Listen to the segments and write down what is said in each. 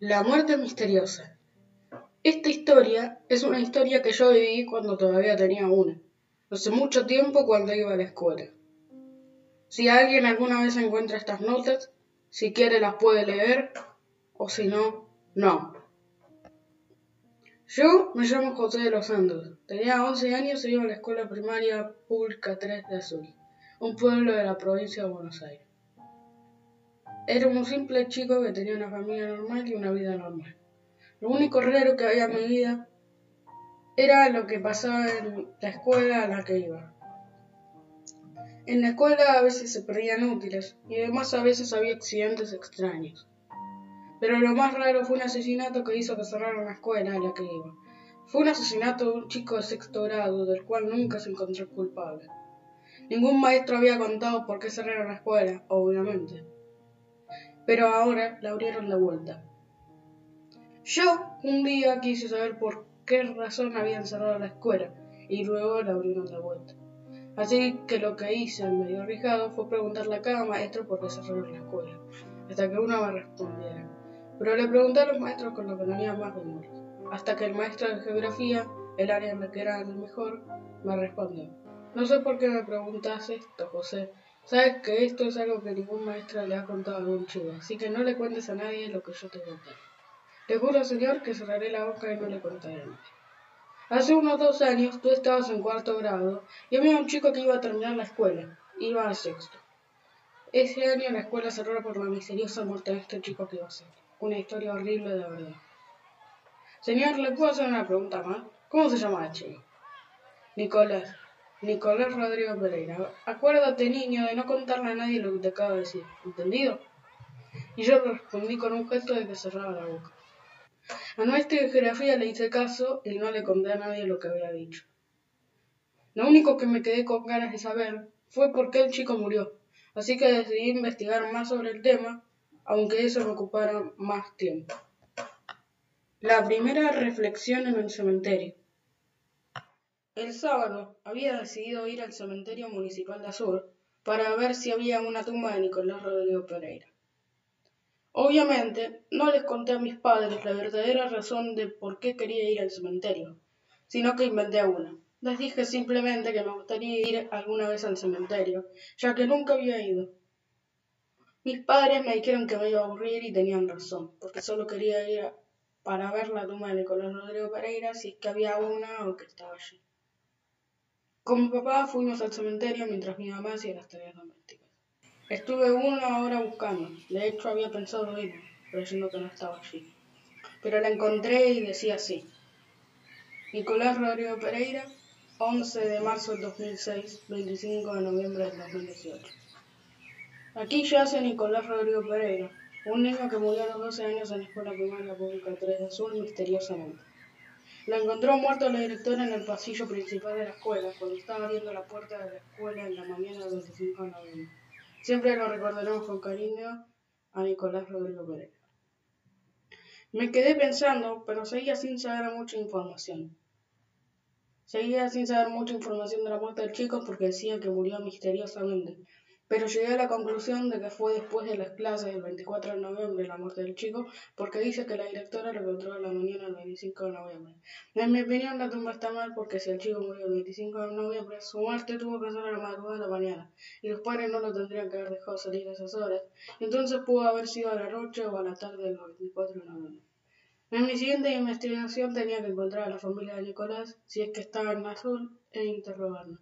La muerte misteriosa. Esta historia es una historia que yo viví cuando todavía tenía una, hace mucho tiempo cuando iba a la escuela. Si alguien alguna vez encuentra estas notas, si quiere las puede leer, o si no, no. Yo me llamo José de los Santos. Tenía 11 años y iba a la escuela primaria pública 3 de Azul, un pueblo de la provincia de Buenos Aires. Era un simple chico que tenía una familia normal y una vida normal. Lo único raro que había en mi vida era lo que pasaba en la escuela a la que iba. En la escuela a veces se perdían útiles y además a veces había accidentes extraños. Pero lo más raro fue un asesinato que hizo que cerraran la escuela a la que iba. Fue un asesinato de un chico de sexto grado del cual nunca se encontró culpable. Ningún maestro había contado por qué cerraron la escuela, obviamente pero ahora la abrieron de vuelta. Yo un día quise saber por qué razón habían cerrado la escuela y luego la abrieron de vuelta. Así que lo que hice, medio arriesgado, fue preguntarle a cada maestro por qué cerraron la escuela, hasta que uno me respondiera. Pero le pregunté a los maestros con los que tenía más memoria, hasta que el maestro de geografía, el área en la que era el mejor, me respondió. No sé por qué me preguntas esto, José, Sabes que esto es algo que ningún maestro le ha contado a algún chico, así que no le cuentes a nadie lo que yo te conté. Te juro, señor, que cerraré la boca y no le contaré a nadie. Hace unos dos años tú estabas en cuarto grado y había un chico que iba a terminar la escuela. Iba a sexto. Ese año la escuela cerró por la misteriosa muerte de este chico que iba a ser. Una historia horrible de verdad. Señor, ¿le puedo hacer una pregunta más? ¿Cómo se llama el chico? Nicolás. Nicolás Rodrigo Pereira. Acuérdate, niño, de no contarle a nadie lo que te acabo de decir. ¿Entendido? Y yo respondí con un gesto de que cerraba la boca. A nuestra geografía le hice caso y no le conté a nadie lo que había dicho. Lo único que me quedé con ganas de saber fue por qué el chico murió, así que decidí investigar más sobre el tema, aunque eso me ocupara más tiempo. La primera reflexión en el cementerio. El sábado había decidido ir al cementerio municipal de Azul para ver si había una tumba de Nicolás Rodrigo Pereira. Obviamente, no les conté a mis padres la verdadera razón de por qué quería ir al cementerio, sino que inventé una. Les dije simplemente que me gustaría ir alguna vez al cementerio, ya que nunca había ido. Mis padres me dijeron que me iba a aburrir y tenían razón, porque solo quería ir para ver la tumba de Nicolás Rodrigo Pereira si es que había una o que estaba allí. Con mi papá fuimos al cementerio mientras mi mamá hacía las tareas domésticas. Estuve una hora buscando, de hecho había pensado mismo, creyendo que no estaba allí. Pero la encontré y decía así. Nicolás Rodrigo Pereira, 11 de marzo del 2006, 25 de noviembre del 2018. Aquí yace Nicolás Rodrigo Pereira, un niño que murió a los 12 años en la escuela primaria pública 3 de Azul misteriosamente. La encontró muerto la directora en el pasillo principal de la escuela, cuando estaba abriendo la puerta de la escuela en la mañana del 25 de noviembre. Siempre lo recordaremos con cariño a Nicolás Rodrigo Pereira. Me quedé pensando, pero seguía sin saber mucha información. Seguía sin saber mucha información de la muerte del chico porque decía que murió misteriosamente, pero llegué a la conclusión de que fue después de las clases del 24 de noviembre la muerte del chico, porque dice que la directora lo encontró a la mañana del 25 de noviembre. En mi opinión, la tumba está mal porque si el chico murió el 25 de noviembre, su muerte tuvo que ser a la madrugada de la mañana, y los padres no lo tendrían que haber dejado salir a esas horas, entonces pudo haber sido a la noche o a la tarde del 24 de noviembre. En mi siguiente investigación tenía que encontrar a la familia de Nicolás, si es que estaba en azul, e interrogarlo.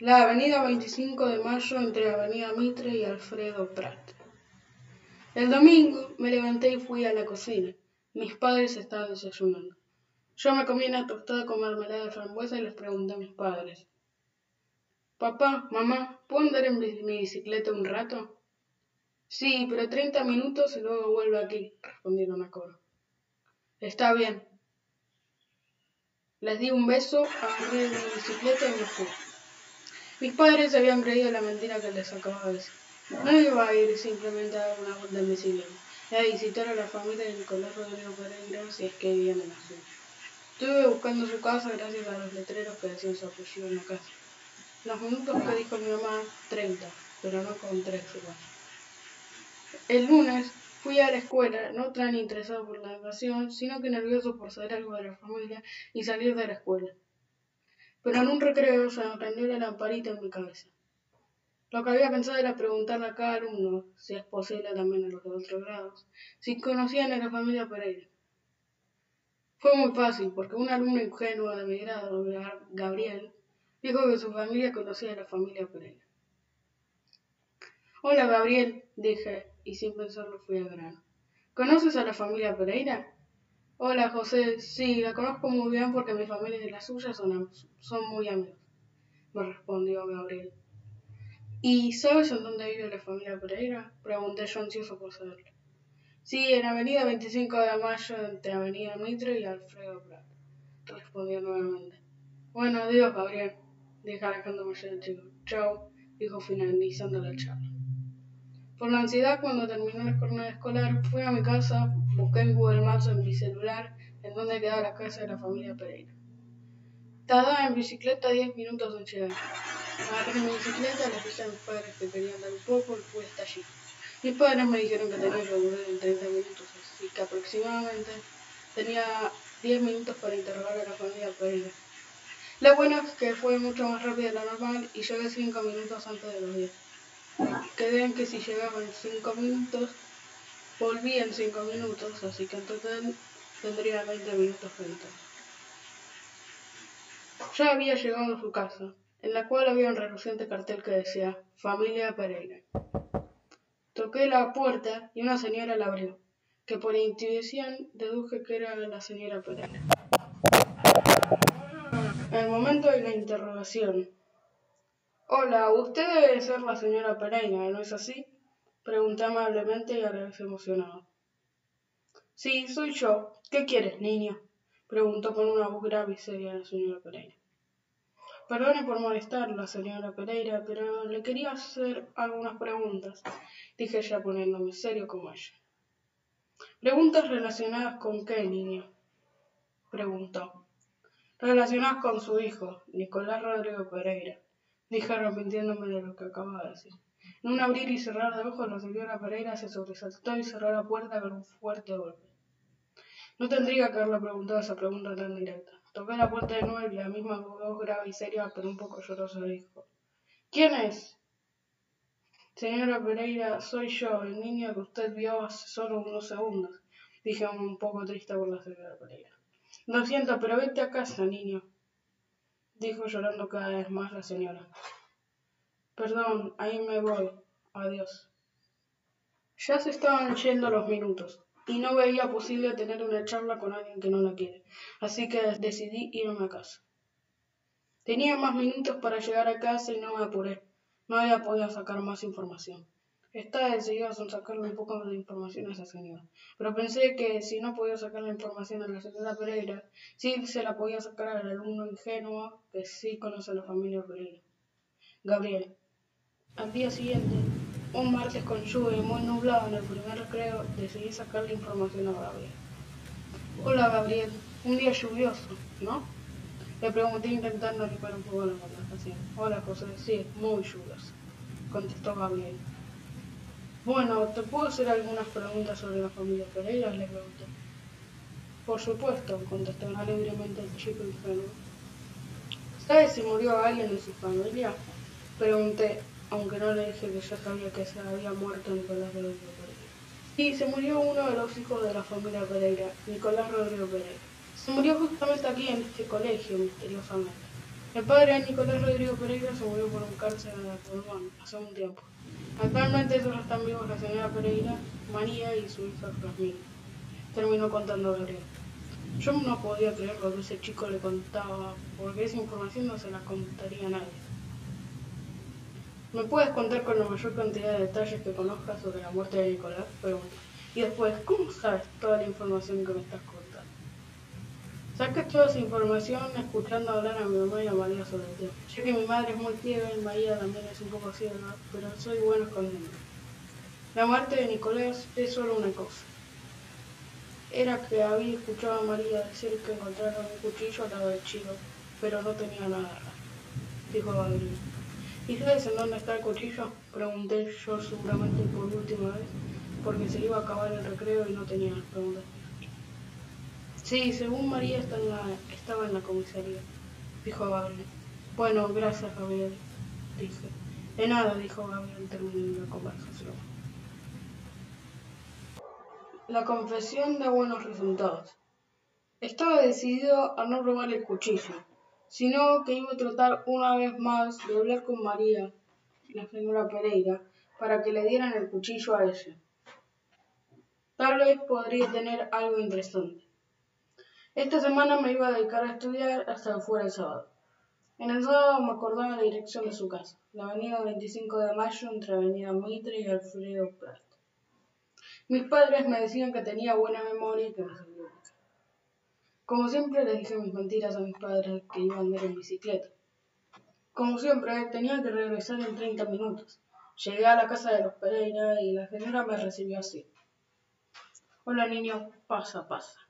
La avenida 25 de Mayo entre Avenida Mitre y Alfredo Prat. El domingo me levanté y fui a la cocina. Mis padres estaban desayunando. Yo me comí una tostada con mermelada de frambuesa y les pregunté a mis padres. Papá, mamá, ¿puedo andar en mi bicicleta un rato? Sí, pero treinta minutos y luego vuelvo aquí, respondieron a coro. Está bien. Les di un beso, agarré mi bicicleta y me fui. Mis padres habían creído la mentira que les acababa de decir. No iba a ir simplemente a dar una vuelta en bicicleta, a visitar a la familia de Nicolás Rodrigo Pereira si es que vivían en la ciudad. Estuve buscando su casa gracias a los letreros que decían su apellido en la casa. Los minutos que dijo mi mamá, 30, pero no con tres igual. El lunes Fui a la escuela, no tan interesado por la educación, sino que nervioso por saber algo de la familia y salir de la escuela. Pero en un recreo se me prendió la lamparita en mi cabeza. Lo que había pensado era preguntarle a cada alumno, si es posible también a los de otros grados, si conocían a la familia Pereira. Fue muy fácil, porque un alumno ingenuo de mi grado, Gabriel, dijo que su familia conocía a la familia Pereira. Hola Gabriel, dije, y sin pensarlo fui al grano. ¿Conoces a la familia Pereira? Hola José, sí, la conozco muy bien porque mi familia y la suya son, muy amigos, me respondió Gabriel. ¿Y sabes en dónde vive la familia Pereira? Pregunté yo ansioso por saberlo. Sí, en Avenida 25 de Mayo, entre Avenida Mitre y Alfredo Prat, respondió nuevamente. Bueno, adiós, Gabriel, dije alejándome del chico. Chao, dijo finalizando la charla. Por la ansiedad, cuando terminó la jornada escolar, fui a mi casa, busqué en Google Maps en mi celular en dónde quedaba la casa de la familia Pereira. Tardaba en bicicleta 10 minutos en llegar. Agarré mi bicicleta, le puse a mis padres que querían dar un poco y fui hasta allí. Mis padres me dijeron que tenía que volver en 30 minutos, así que aproximadamente tenía 10 minutos para interrogar a la familia Pereira. Lo bueno es que fue mucho más rápido de lo normal y llegué 5 minutos antes de los 10. Quedé en que si llegaba en 5 minutos, volví en 5 minutos, así que en total tendría 20 minutos frente. Ya había llegado a su casa, en la cual había un reluciente cartel que decía Familia Pereira. Toqué la puerta y una señora la abrió, que por intuición deduje que era la señora Pereira. En el momento de la interrogación, Hola, usted debe ser la señora Pereira, ¿no es así? Pregunté amablemente y a la vez emocionado. Sí, soy yo. ¿Qué quieres, niño? Preguntó con una voz grave y seria la señora Pereira. Perdone por molestarla, señora Pereira, pero le quería hacer algunas preguntas, dije ya poniéndome serio como ella. ¿Preguntas relacionadas con qué, niño? preguntó. Relacionadas con su hijo, Nicolás Rodrigo Pereira dije arrepintiéndome de lo que acababa de decir. En un abrir y cerrar de ojos, la señora Pereira se sobresaltó y cerró la puerta con un fuerte golpe. No tendría que haberle preguntado esa pregunta tan directa. Toqué la puerta de nuevo y la misma voz grave y seria, pero un poco llorosa, dijo: ¿Quién es? Señora Pereira, soy yo, el niño que usted vio hace solo unos segundos, dije un poco triste por la señora Pereira. Lo siento, pero vete a casa, niño dijo llorando cada vez más la señora. Perdón, ahí me voy. Adiós. Ya se estaban yendo los minutos, y no veía posible tener una charla con alguien que no la quiere, así que decidí irme a casa. Tenía más minutos para llegar a casa y no me apuré. No había podido sacar más información. Estaba decidido a sacarle un poco de información a esa señora, pero pensé que si no podía sacar la información a la señora Pereira, sí se la podía sacar al alumno ingenuo que sí conoce a la familia Pereira. Gabriel. Al día siguiente, un martes con lluvia y muy nublado en el primer recreo, decidí sacarle información a Gabriel. Hola Gabriel, un día lluvioso, ¿no? Le pregunté intentando limpiar un poco la conversación. Hola José, sí, muy lluvioso, contestó Gabriel. Bueno, ¿te puedo hacer algunas preguntas sobre la familia Pereira? Le pregunté. Por supuesto, contestó alegremente el chico ingenuo. ¿Sabes si murió alguien de su familia? Pregunté, aunque no le dije que ya sabía que se había muerto Nicolás Rodrigo Pereira. Sí, se murió uno de los hijos de la familia Pereira, Nicolás Rodrigo Pereira. Se murió justamente aquí en este colegio, misteriosamente. El padre de Nicolás Rodrigo Pereira se murió por un cáncer de pulmón hace un tiempo. Actualmente solo están vivos la señora Pereira, María y su hija Jasmine. Terminó contando Gabriel. Yo no podía creer lo que ese chico le contaba, porque esa información no se la contaría a nadie. ¿Me puedes contar con la mayor cantidad de detalles que conozcas sobre la muerte de Nicolás? Pregunto. Y después, ¿cómo sabes toda la información que me estás contando? Saqué toda esa información escuchando hablar a mi mamá y a María sobre el tema. Sé que mi madre es muy ciega y María también es un poco ciega, pero soy bueno escondiendo. La muerte de Nicolás es solo una cosa. Era que había escuchado a María decir que encontraron un cuchillo al lado del chico, pero no tenía nada, dijo Gabriel. ¿Y sabes en dónde está el cuchillo? Pregunté yo seguramente por última vez, porque se iba a acabar el recreo y no tenía preguntas. Sí, según María está en la, estaba en la comisaría, dijo Gabriel. Bueno, gracias, Gabriel, dije. De nada, dijo Gabriel terminando la conversación. La confesión de buenos resultados. Estaba decidido a no robar el cuchillo, sino que iba a tratar una vez más de hablar con María, la señora Pereira, para que le dieran el cuchillo a ella. Tal vez podría tener algo interesante. Esta semana me iba a dedicar a estudiar hasta que fuera el sábado. En el sábado me acordaba la dirección de su casa, la avenida 25 de Mayo entre avenida Mitre y Alfredo Prat. Mis padres me decían que tenía buena memoria y que me como siempre le dije mis mentiras a mis padres que iban a andar en bicicleta. Como siempre, tenía que regresar en 30 minutos. Llegué a la casa de los Pereira y la señora me recibió así. Hola niño, pasa, pasa,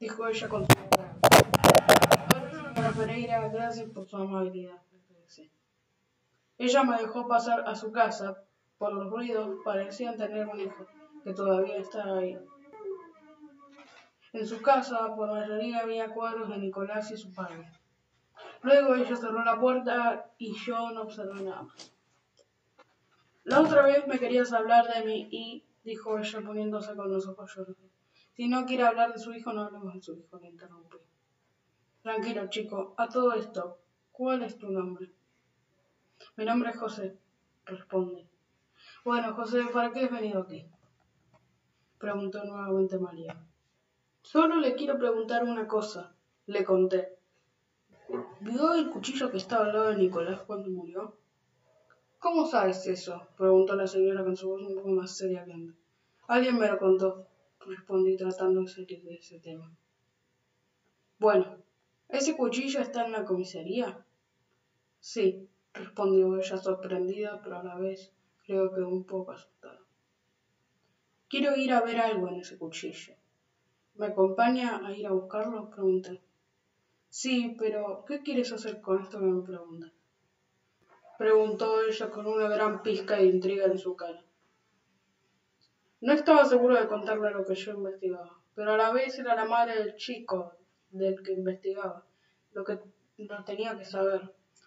dijo ella con su Hola Pereira, gracias por su amabilidad. Ella me dejó pasar a su casa. Por los ruidos parecían tener un hijo, que todavía estaba ahí. En su casa, por mayoría, había cuadros de Nicolás y su padre. Luego ella cerró la puerta y yo no observé nada más. La otra vez me querías hablar de mí y, dijo ella poniéndose con los ojos llorosos. Si no quiere hablar de su hijo, no hablemos de su hijo, le interrumpí. Tranquilo, chico, a todo esto, ¿cuál es tu nombre? Mi nombre es José, responde. Bueno, José, ¿para qué has venido aquí? Preguntó nuevamente María. Solo le quiero preguntar una cosa, le conté. ¿Vio el cuchillo que estaba al lado de Nicolás cuando murió? ¿Cómo sabes eso? preguntó la señora con su voz un poco más seria que antes. Alguien me lo contó, respondí tratando de salir de ese tema. Bueno, ¿ese cuchillo está en la comisaría? Sí, respondió ella sorprendida, pero a la vez creo que un poco asustada. Quiero ir a ver algo en ese cuchillo. ¿Me acompaña a ir a buscarlo? Pregunté. Sí, pero ¿qué quieres hacer con esto me preguntas? Preguntó ella con una gran pizca de intriga en su cara. No estaba seguro de contarle lo que yo investigaba, pero a la vez era la madre del chico del que investigaba, lo que no tenía que saber.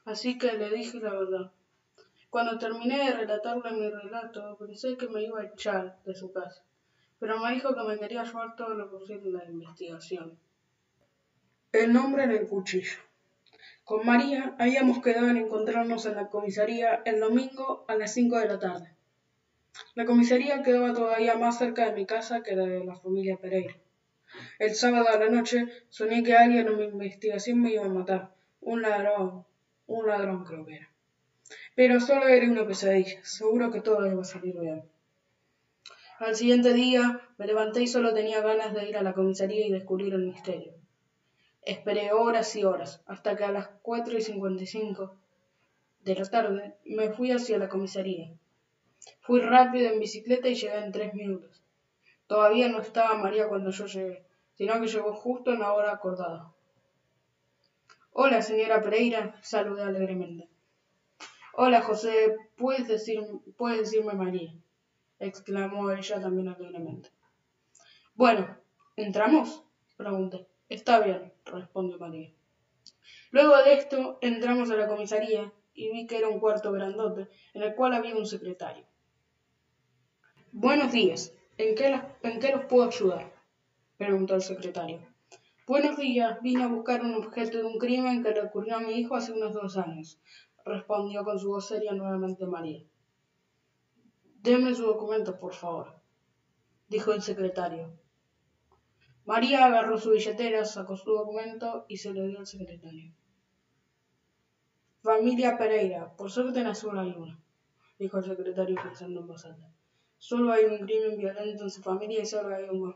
Así que le dije la verdad. Cuando terminé de relatarle mi relato, pensé que me iba a echar de su casa pero me dijo que me quería llevar todo lo posible en la investigación. El nombre en el cuchillo. Con María habíamos quedado en encontrarnos en la comisaría el domingo a las cinco de la tarde. La comisaría quedaba todavía más cerca de mi casa que la de la familia Pereira. El sábado a la noche soñé que alguien en mi investigación me iba a matar. Un ladrón. Un ladrón creo que era. Pero solo era una pesadilla. Seguro que todo iba a salir bien. Al siguiente día me levanté y solo tenía ganas de ir a la comisaría y descubrir el misterio. Esperé horas y horas, hasta que a las cuatro y cincuenta y cinco de la tarde me fui hacia la comisaría. Fui rápido en bicicleta y llegué en tres minutos. Todavía no estaba María cuando yo llegué, sino que llegó justo en la hora acordada. Hola, señora Pereira, saludé alegremente. Hola, José, puedes, decir, puedes decirme María exclamó ella también alegremente. Bueno, ¿entramos? pregunté. Está bien, respondió María. Luego de esto entramos a la comisaría y vi que era un cuarto grandote en el cual había un secretario. Buenos días. ¿En qué, ¿En qué los puedo ayudar? preguntó el secretario. Buenos días. Vine a buscar un objeto de un crimen que le ocurrió a mi hijo hace unos dos años, respondió con su voz seria nuevamente María. Deme su documento, por favor, dijo el secretario. María agarró su billetera, sacó su documento y se lo dio al secretario. Familia Pereira, por suerte en azul hay una, dijo el secretario pensando en voz alta. Solo hay un crimen violento en su familia y solo hay un,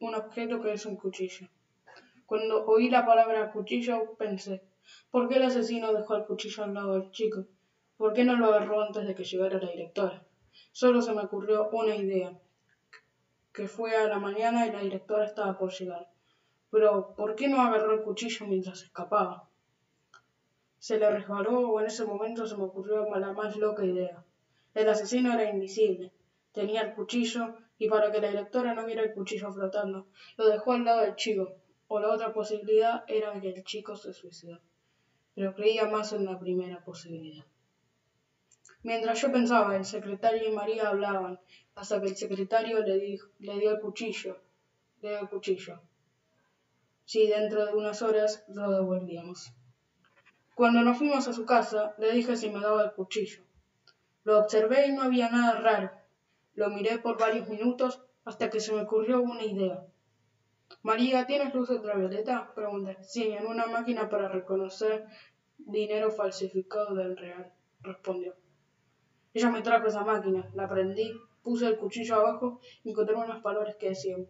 un objeto que es un cuchillo. Cuando oí la palabra cuchillo pensé, ¿por qué el asesino dejó el cuchillo al lado del chico? ¿Por qué no lo agarró antes de que llegara la directora? Solo se me ocurrió una idea, que fue a la mañana y la directora estaba por llegar. Pero, ¿por qué no agarró el cuchillo mientras escapaba? Se le resbaló o en ese momento se me ocurrió la más loca idea. El asesino era invisible. Tenía el cuchillo y para que la directora no viera el cuchillo flotando, lo dejó al lado del chico, o la otra posibilidad era que el chico se suicidó. Pero creía más en la primera posibilidad. Mientras yo pensaba, el secretario y María hablaban, hasta que el secretario le, le dio el cuchillo. Le dio el cuchillo. Sí, dentro de unas horas lo devolvíamos. Cuando nos fuimos a su casa, le dije si me daba el cuchillo. Lo observé y no había nada raro. Lo miré por varios minutos hasta que se me ocurrió una idea. María, ¿tienes luz ultravioleta? Pregunté. Sí, en una máquina para reconocer dinero falsificado del real, respondió. Ella me trajo esa máquina, la prendí, puse el cuchillo abajo y encontré unas palabras que decían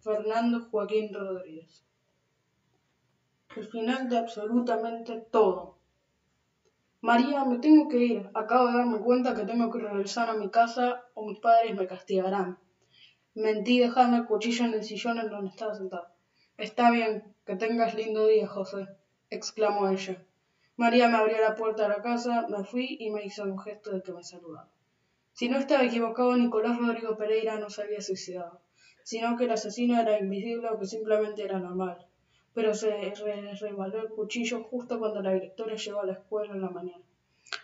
Fernando Joaquín Rodríguez. El final de absolutamente todo. María, me tengo que ir. Acabo de darme cuenta que tengo que regresar a mi casa o mis padres me castigarán. Mentí dejando el cuchillo en el sillón en donde estaba sentado. Está bien, que tengas lindo día, José, exclamó ella. María me abrió la puerta de la casa, me fui y me hizo un gesto de que me saludaba. Si no estaba equivocado, Nicolás Rodrigo Pereira no se había suicidado, sino que el asesino era invisible o que simplemente era normal. Pero se rebaló el cuchillo justo cuando la directora llegó a la escuela en la mañana.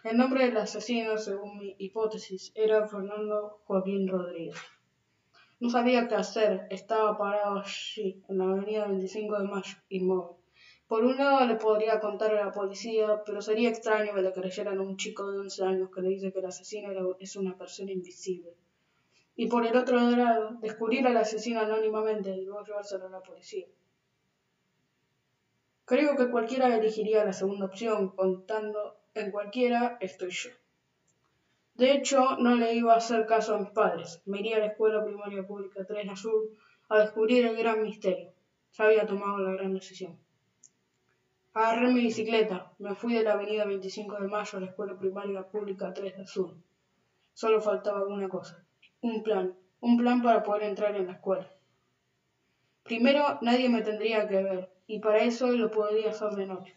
El nombre del asesino, según mi hipótesis, era Fernando Joaquín Rodríguez. No sabía qué hacer, estaba parado allí, en la avenida 25 de Mayo, inmóvil. Por un lado le podría contar a la policía, pero sería extraño que le creyeran a un chico de 11 años que le dice que el asesino es una persona invisible. Y por el otro lado, descubrir al asesino anónimamente y luego llevárselo a la policía. Creo que cualquiera elegiría la segunda opción, contando en cualquiera estoy yo. De hecho, no le iba a hacer caso a mis padres. Me iría a la escuela primaria pública 3 Azul a descubrir el gran misterio. Ya había tomado la gran decisión. Agarré mi bicicleta, me fui de la avenida 25 de Mayo a la escuela primaria pública 3 de Sur. Solo faltaba una cosa, un plan, un plan para poder entrar en la escuela. Primero, nadie me tendría que ver, y para eso lo podría hacer de noche.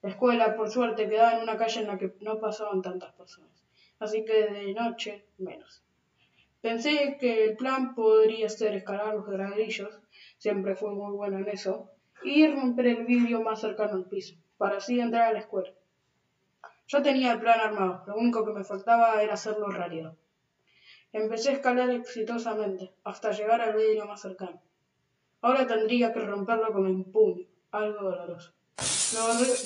La escuela, por suerte, quedaba en una calle en la que no pasaban tantas personas, así que de noche menos. Pensé que el plan podría ser escalar los gradillos, siempre fui muy bueno en eso, y romper el vidrio más cercano al piso, para así entrar a la escuela. Yo tenía el plan armado, lo único que me faltaba era hacerlo realidad. Empecé a escalar exitosamente, hasta llegar al vidrio más cercano. Ahora tendría que romperlo con mi puño, algo doloroso.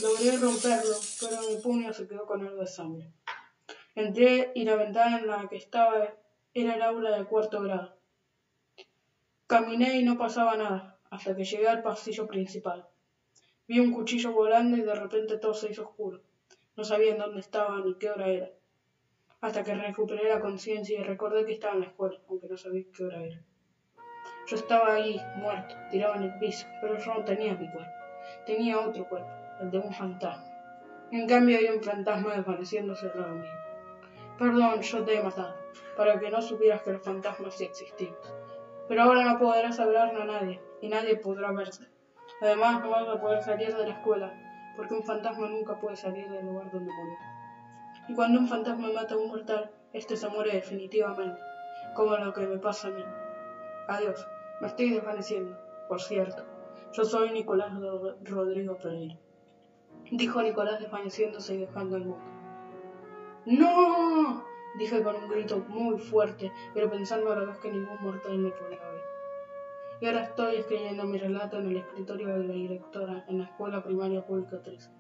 Logré, romperlo, pero mi puño se quedó con algo de sangre. Entré y la ventana en la que estaba era el aula de cuarto grado. Caminé y no pasaba nada hasta que llegué al pasillo principal. Vi un cuchillo volando y de repente todo se hizo oscuro. No sabía en dónde estaba ni qué hora era. Hasta que recuperé la conciencia y recordé que estaba en la escuela, aunque no sabía qué hora era. Yo estaba ahí, muerto, tirado en el piso, pero yo no tenía mi cuerpo. Tenía otro cuerpo, el de un fantasma. En cambio había un fantasma desvaneciéndose al lado mío. Perdón, yo te he matado, para que no supieras que los fantasmas sí existían. Pero ahora no podrás hablarle a nadie, y nadie podrá verte. Además, no vas a poder salir de la escuela, porque un fantasma nunca puede salir del lugar donde murió. Y cuando un fantasma mata a un mortal, este se muere definitivamente, como lo que me pasa a mí. Adiós, me estoy desvaneciendo, por cierto. Yo soy Nicolás Rodrigo Pereira. Dijo Nicolás desvaneciéndose y dejando el mundo. ¡No! Dije con un grito muy fuerte, pero pensando a la vez que ningún mortal me ver. Y ahora estoy escribiendo mi relato en el escritorio de la directora en la escuela primaria pública 3.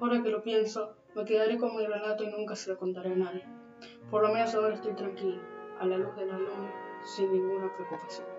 Ahora que lo pienso, me quedaré con mi relato y nunca se lo contaré a nadie. Por lo menos ahora estoy tranquilo, a la luz de la luna, sin ninguna preocupación.